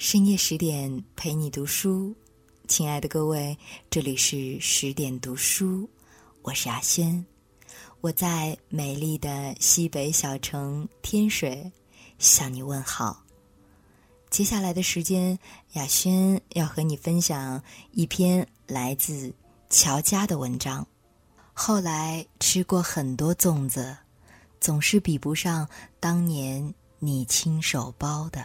深夜十点陪你读书，亲爱的各位，这里是十点读书，我是阿轩，我在美丽的西北小城天水向你问好。接下来的时间，雅轩要和你分享一篇来自乔家的文章。后来吃过很多粽子，总是比不上当年你亲手包的。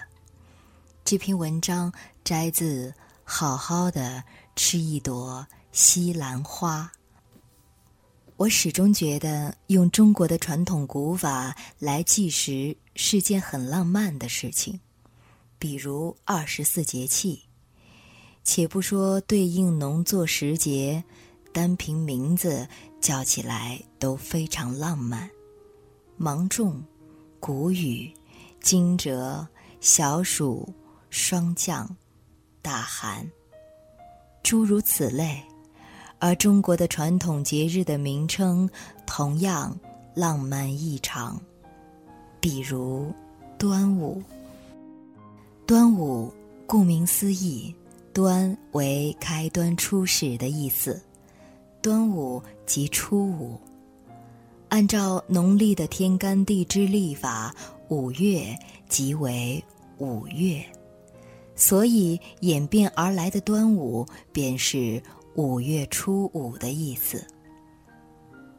这篇文章摘自《好好的吃一朵西兰花》。我始终觉得用中国的传统古法来计时是件很浪漫的事情，比如二十四节气。且不说对应农作时节，单凭名字叫起来都非常浪漫：芒种、谷雨、惊蛰、小暑。霜降、大寒，诸如此类，而中国的传统节日的名称同样浪漫异常。比如端午。端午顾名思义，端为开端初始的意思，端午即初五。按照农历的天干地支历法，五月即为五月。所以演变而来的端午，便是五月初五的意思。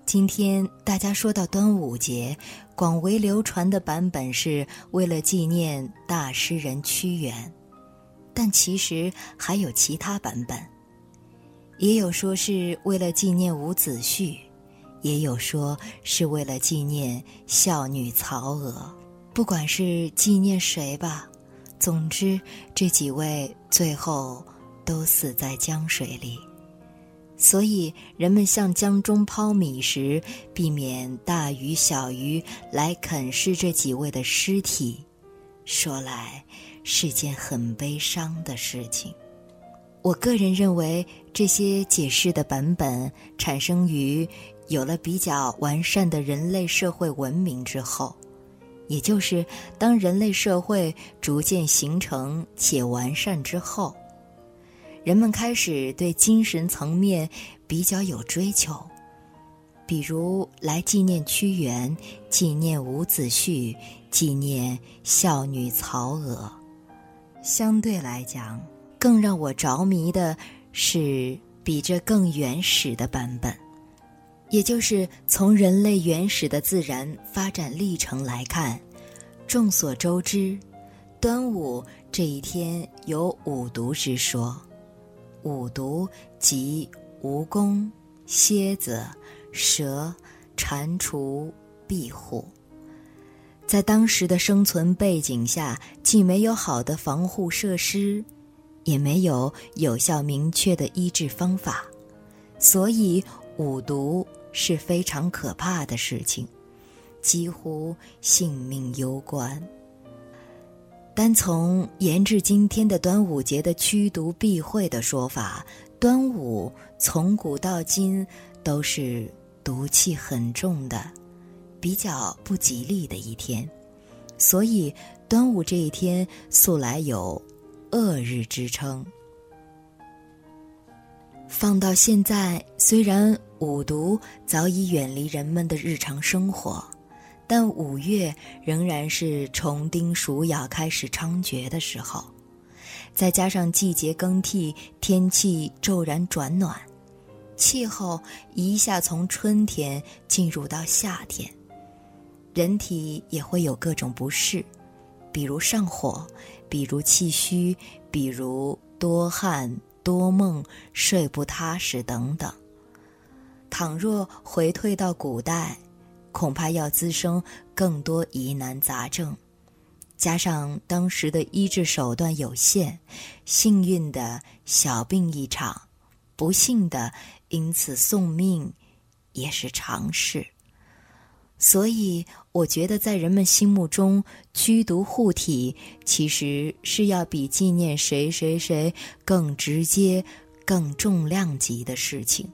今天大家说到端午节，广为流传的版本是为了纪念大诗人屈原，但其实还有其他版本，也有说是为了纪念伍子胥，也有说是为了纪念孝女曹娥。不管是纪念谁吧。总之，这几位最后都死在江水里，所以人们向江中抛米时，避免大鱼小鱼来啃食这几位的尸体。说来是件很悲伤的事情。我个人认为，这些解释的版本产生于有了比较完善的人类社会文明之后。也就是，当人类社会逐渐形成且完善之后，人们开始对精神层面比较有追求，比如来纪念屈原、纪念伍子胥、纪念孝女曹娥。相对来讲，更让我着迷的是比这更原始的版本。也就是从人类原始的自然发展历程来看，众所周知，端午这一天有五毒之说。五毒即蜈蚣、蝎子、蛇、蟾蜍、壁虎。在当时的生存背景下，既没有好的防护设施，也没有有效明确的医治方法，所以五毒。是非常可怕的事情，几乎性命攸关。单从延至今天的端午节的驱毒避讳的说法，端午从古到今都是毒气很重的、比较不吉利的一天，所以端午这一天素来有恶日之称。放到现在，虽然五毒早已远离人们的日常生活，但五月仍然是虫叮鼠咬开始猖獗的时候。再加上季节更替，天气骤然转暖，气候一下从春天进入到夏天，人体也会有各种不适，比如上火，比如气虚，比如多汗。多梦、睡不踏实等等。倘若回退到古代，恐怕要滋生更多疑难杂症。加上当时的医治手段有限，幸运的小病一场，不幸的因此送命，也是常事。所以，我觉得在人们心目中，驱毒护体其实是要比纪念谁谁谁更直接、更重量级的事情。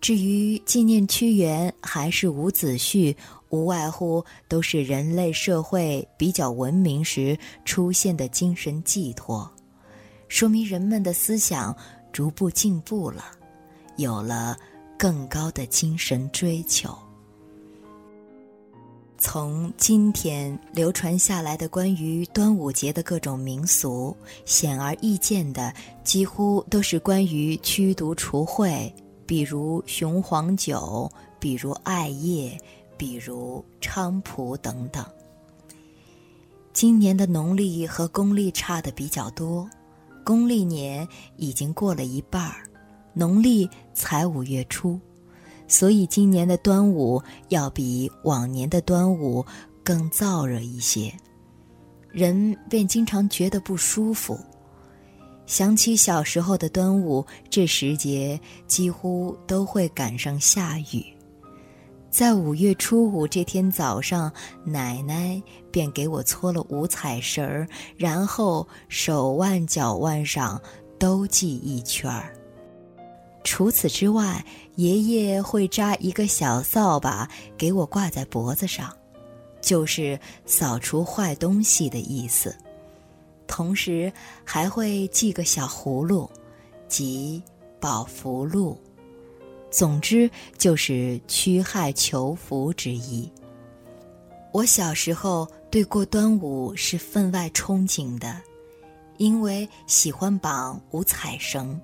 至于纪念屈原还是伍子胥，无外乎都是人类社会比较文明时出现的精神寄托，说明人们的思想逐步进步了，有了更高的精神追求。从今天流传下来的关于端午节的各种民俗，显而易见的，几乎都是关于驱毒除秽，比如雄黄酒，比如艾叶，比如菖蒲等等。今年的农历和公历差的比较多，公历年已经过了一半儿，农历才五月初。所以今年的端午要比往年的端午更燥热一些，人便经常觉得不舒服。想起小时候的端午，这时节几乎都会赶上下雨。在五月初五这天早上，奶奶便给我搓了五彩绳儿，然后手腕、脚腕上都系一圈儿。除此之外，爷爷会扎一个小扫把给我挂在脖子上，就是扫除坏东西的意思。同时还会系个小葫芦，即保福禄。总之就是驱害求福之意。我小时候对过端午是分外憧憬的，因为喜欢绑五彩绳。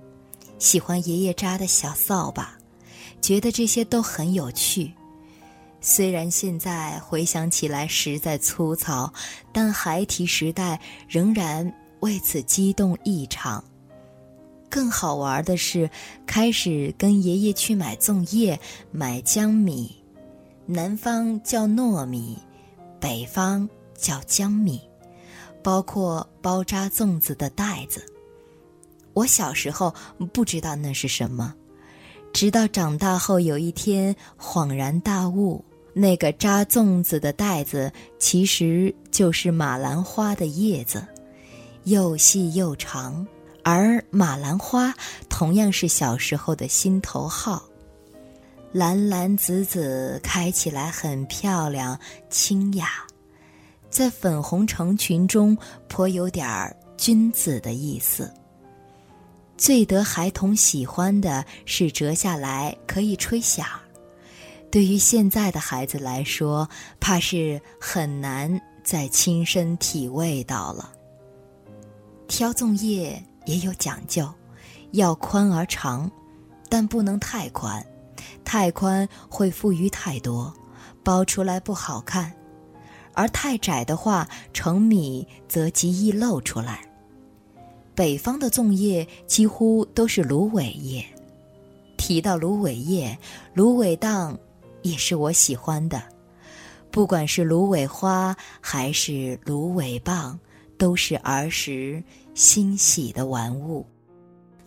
喜欢爷爷扎的小扫把，觉得这些都很有趣。虽然现在回想起来实在粗糙，但孩提时代仍然为此激动异常。更好玩的是，开始跟爷爷去买粽叶、买江米，南方叫糯米，北方叫江米，包括包扎粽子的袋子。我小时候不知道那是什么，直到长大后有一天恍然大悟，那个扎粽子的袋子其实就是马兰花的叶子，又细又长，而马兰花同样是小时候的心头好，蓝蓝紫紫，开起来很漂亮清雅，在粉红成群中颇有点儿君子的意思。最得孩童喜欢的是折下来可以吹响，对于现在的孩子来说，怕是很难再亲身体味到了。挑粽叶也有讲究，要宽而长，但不能太宽，太宽会富余太多，包出来不好看；而太窄的话，成米则极易露出来。北方的粽叶几乎都是芦苇叶。提到芦苇叶，芦苇荡也是我喜欢的。不管是芦苇花还是芦苇棒，都是儿时欣喜的玩物。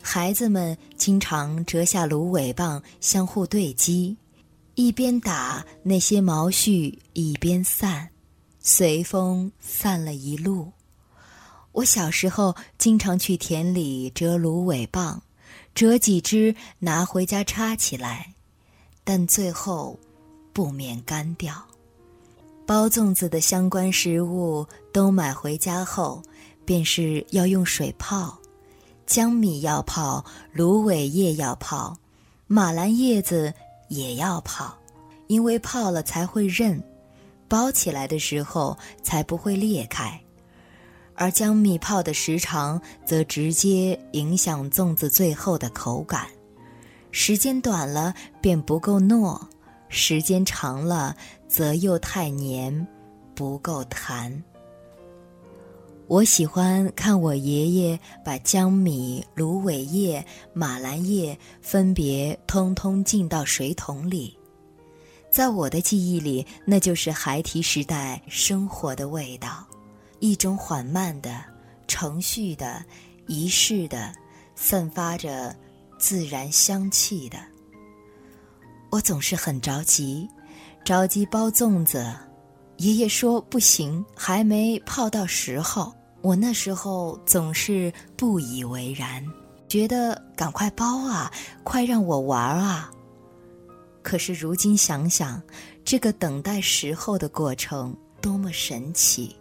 孩子们经常折下芦苇棒，相互对击，一边打那些毛絮，一边散，随风散了一路。我小时候经常去田里折芦苇棒，折几枝拿回家插起来，但最后不免干掉。包粽子的相关食物都买回家后，便是要用水泡，江米要泡，芦苇叶要泡，马兰叶子也要泡，因为泡了才会韧，包起来的时候才不会裂开。而将米泡的时长，则直接影响粽子最后的口感。时间短了便不够糯，时间长了则又太黏，不够弹。我喜欢看我爷爷把江米、芦苇叶、马兰叶分别通通浸到水桶里，在我的记忆里，那就是孩提时代生活的味道。一种缓慢的、程序的、仪式的、散发着自然香气的。我总是很着急，着急包粽子。爷爷说不行，还没泡到时候。我那时候总是不以为然，觉得赶快包啊，快让我玩啊。可是如今想想，这个等待时候的过程多么神奇，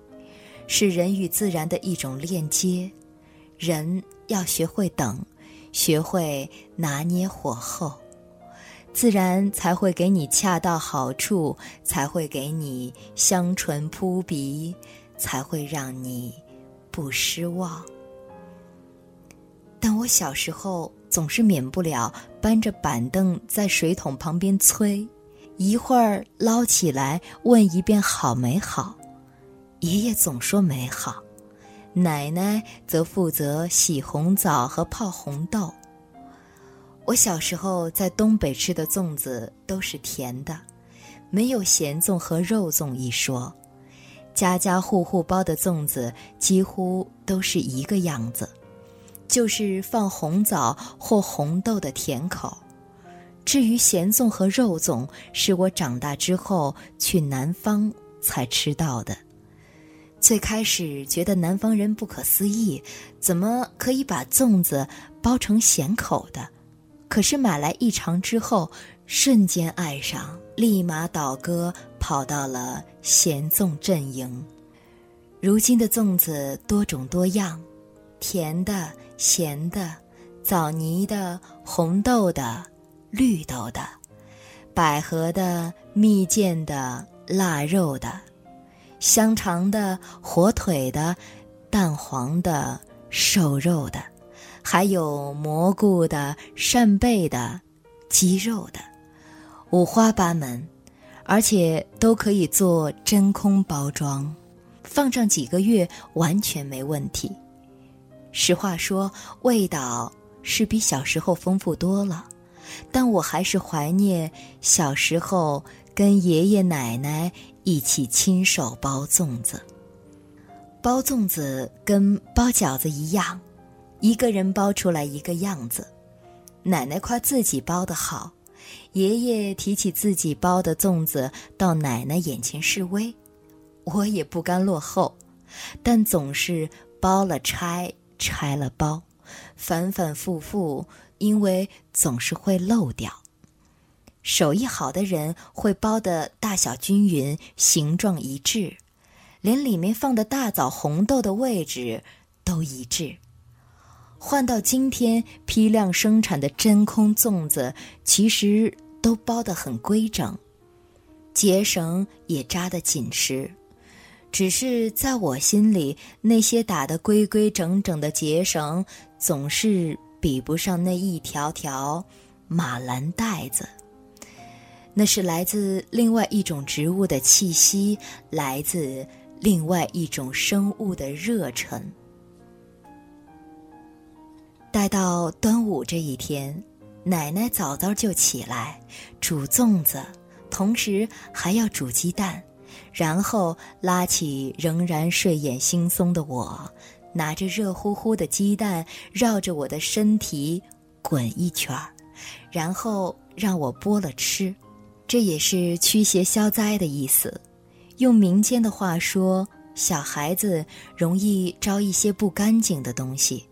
是人与自然的一种链接。人要学会等，学会拿捏火候，自然才会给你恰到好处，才会给你香醇扑鼻，才会让你不失望。但我小时候总是免不了搬着板凳在水桶旁边催，一会儿捞起来问一遍好没好，爷爷总说没好。奶奶则负责洗红枣和泡红豆。我小时候在东北吃的粽子都是甜的，没有咸粽和肉粽一说。家家户户包的粽子几乎都是一个样子，就是放红枣或红豆的甜口。至于咸粽和肉粽，是我长大之后去南方才吃到的。最开始觉得南方人不可思议，怎么可以把粽子包成咸口的？可是买来一尝之后，瞬间爱上，立马倒戈跑到了咸粽阵营。如今的粽子多种多样，甜的、咸的、枣泥的、红豆的、绿豆的、百合的、蜜饯的、腊肉的。香肠的、火腿的、蛋黄的、瘦肉的，还有蘑菇的、扇贝的、鸡肉的，五花八门，而且都可以做真空包装，放上几个月完全没问题。实话说，味道是比小时候丰富多了，但我还是怀念小时候跟爷爷奶奶。一起亲手包粽子。包粽子跟包饺子一样，一个人包出来一个样子。奶奶夸自己包的好，爷爷提起自己包的粽子到奶奶眼前示威。我也不甘落后，但总是包了拆，拆了包，反反复复，因为总是会漏掉。手艺好的人会包的大小均匀，形状一致，连里面放的大枣、红豆的位置都一致。换到今天，批量生产的真空粽子其实都包得很规整，结绳也扎得紧实，只是在我心里，那些打得规规整整的结绳，总是比不上那一条条马兰带子。那是来自另外一种植物的气息，来自另外一种生物的热忱。待到端午这一天，奶奶早早就起来煮粽子，同时还要煮鸡蛋，然后拉起仍然睡眼惺忪的我，拿着热乎乎的鸡蛋绕着我的身体滚一圈儿，然后让我剥了吃。这也是驱邪消灾的意思。用民间的话说，小孩子容易招一些不干净的东西，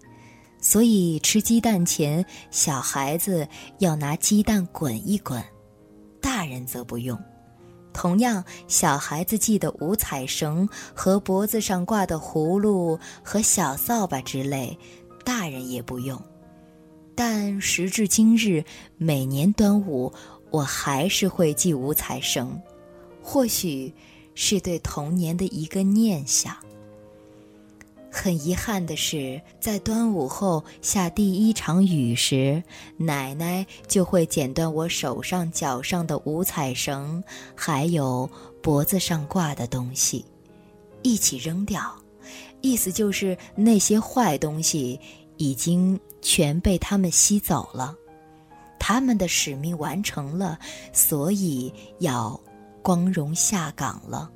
所以吃鸡蛋前，小孩子要拿鸡蛋滚一滚，大人则不用。同样，小孩子系的五彩绳和脖子上挂的葫芦和小扫把之类，大人也不用。但时至今日，每年端午。我还是会系五彩绳，或许是对童年的一个念想。很遗憾的是，在端午后下第一场雨时，奶奶就会剪断我手上、脚上的五彩绳，还有脖子上挂的东西，一起扔掉。意思就是那些坏东西已经全被他们吸走了。他们的使命完成了，所以要光荣下岗了。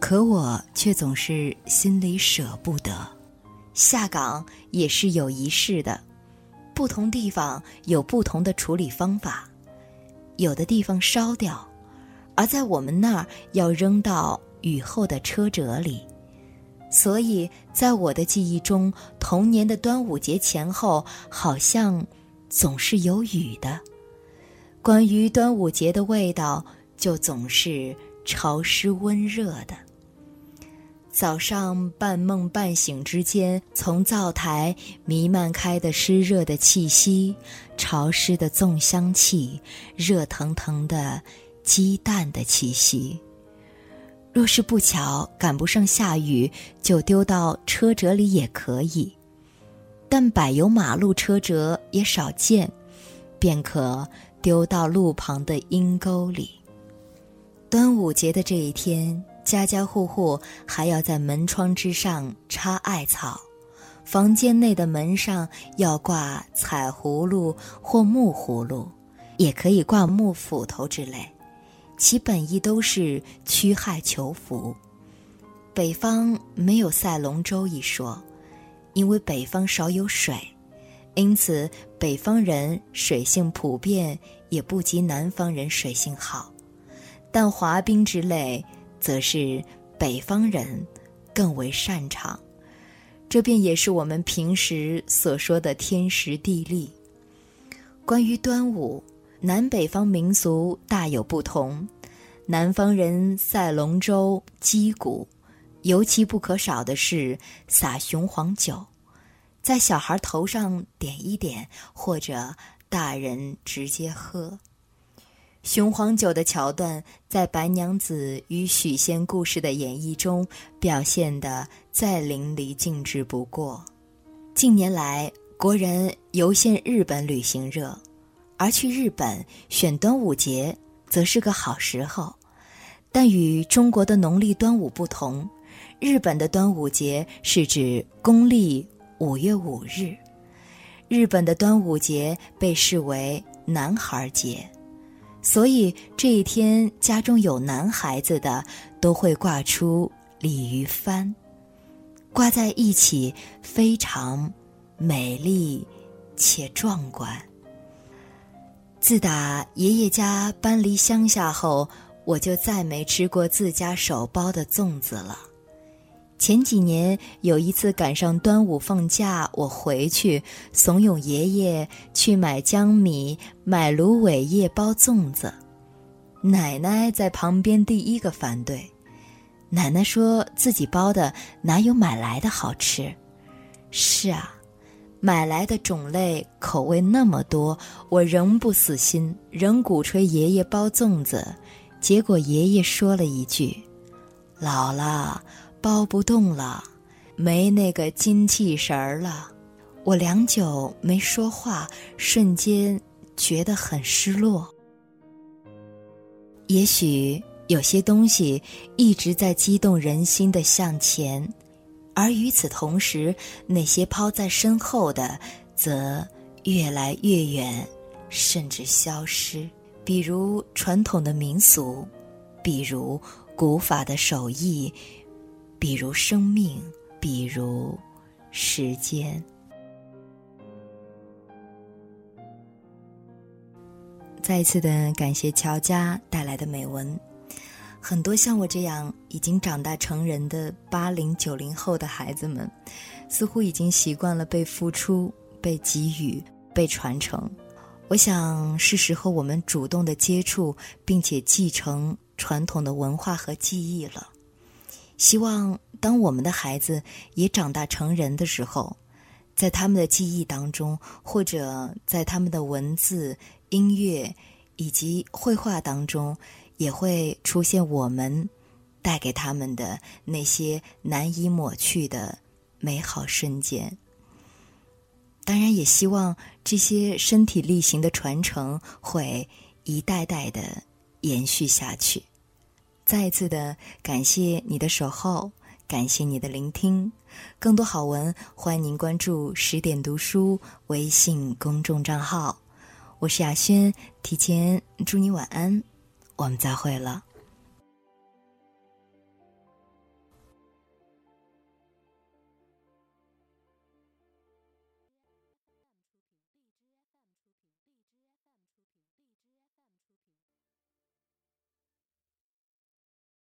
可我却总是心里舍不得。下岗也是有仪式的，不同地方有不同的处理方法。有的地方烧掉，而在我们那儿要扔到雨后的车辙里。所以在我的记忆中，童年的端午节前后好像。总是有雨的。关于端午节的味道，就总是潮湿温热的。早上半梦半醒之间，从灶台弥漫开的湿热的气息，潮湿的粽香气，热腾腾的鸡蛋的气息。若是不巧赶不上下雨，就丢到车辙里也可以，但柏油马路车辙也少见，便可丢到路旁的阴沟里。端午节的这一天。家家户户还要在门窗之上插艾草，房间内的门上要挂彩葫芦或木葫芦，也可以挂木斧头之类，其本意都是驱害求福。北方没有赛龙舟一说，因为北方少有水，因此北方人水性普遍也不及南方人水性好，但滑冰之类。则是北方人更为擅长，这便也是我们平时所说的天时地利。关于端午，南北方民俗大有不同。南方人赛龙舟、击鼓，尤其不可少的是撒雄黄酒，在小孩头上点一点，或者大人直接喝。雄黄酒的桥段在白娘子与许仙故事的演绎中表现得再淋漓尽致不过。近年来，国人游羡日本旅行热，而去日本选端午节则是个好时候。但与中国的农历端午不同，日本的端午节是指公历五月五日。日本的端午节被视为男孩节。所以这一天，家中有男孩子的都会挂出鲤鱼帆，挂在一起非常美丽且壮观。自打爷爷家搬离乡下后，我就再没吃过自家手包的粽子了。前几年有一次赶上端午放假，我回去怂恿爷爷去买江米、买芦苇叶包粽子，奶奶在旁边第一个反对。奶奶说自己包的哪有买来的好吃？是啊，买来的种类口味那么多，我仍不死心，仍鼓吹爷爷包粽子。结果爷爷说了一句：“老了。”包不动了，没那个精气神儿了。我良久没说话，瞬间觉得很失落。也许有些东西一直在激动人心的向前，而与此同时，那些抛在身后的，则越来越远，甚至消失。比如传统的民俗，比如古法的手艺。比如生命，比如时间。再一次的感谢乔家带来的美文。很多像我这样已经长大成人的八零九零后的孩子们，似乎已经习惯了被付出、被给予、被传承。我想是时候我们主动的接触，并且继承传统的文化和记忆了。希望当我们的孩子也长大成人的时候，在他们的记忆当中，或者在他们的文字、音乐以及绘画当中，也会出现我们带给他们的那些难以抹去的美好瞬间。当然，也希望这些身体力行的传承会一代代的延续下去。再一次的感谢你的守候，感谢你的聆听。更多好文，欢迎您关注十点读书微信公众账号。我是雅轩，提前祝你晚安，我们再会了。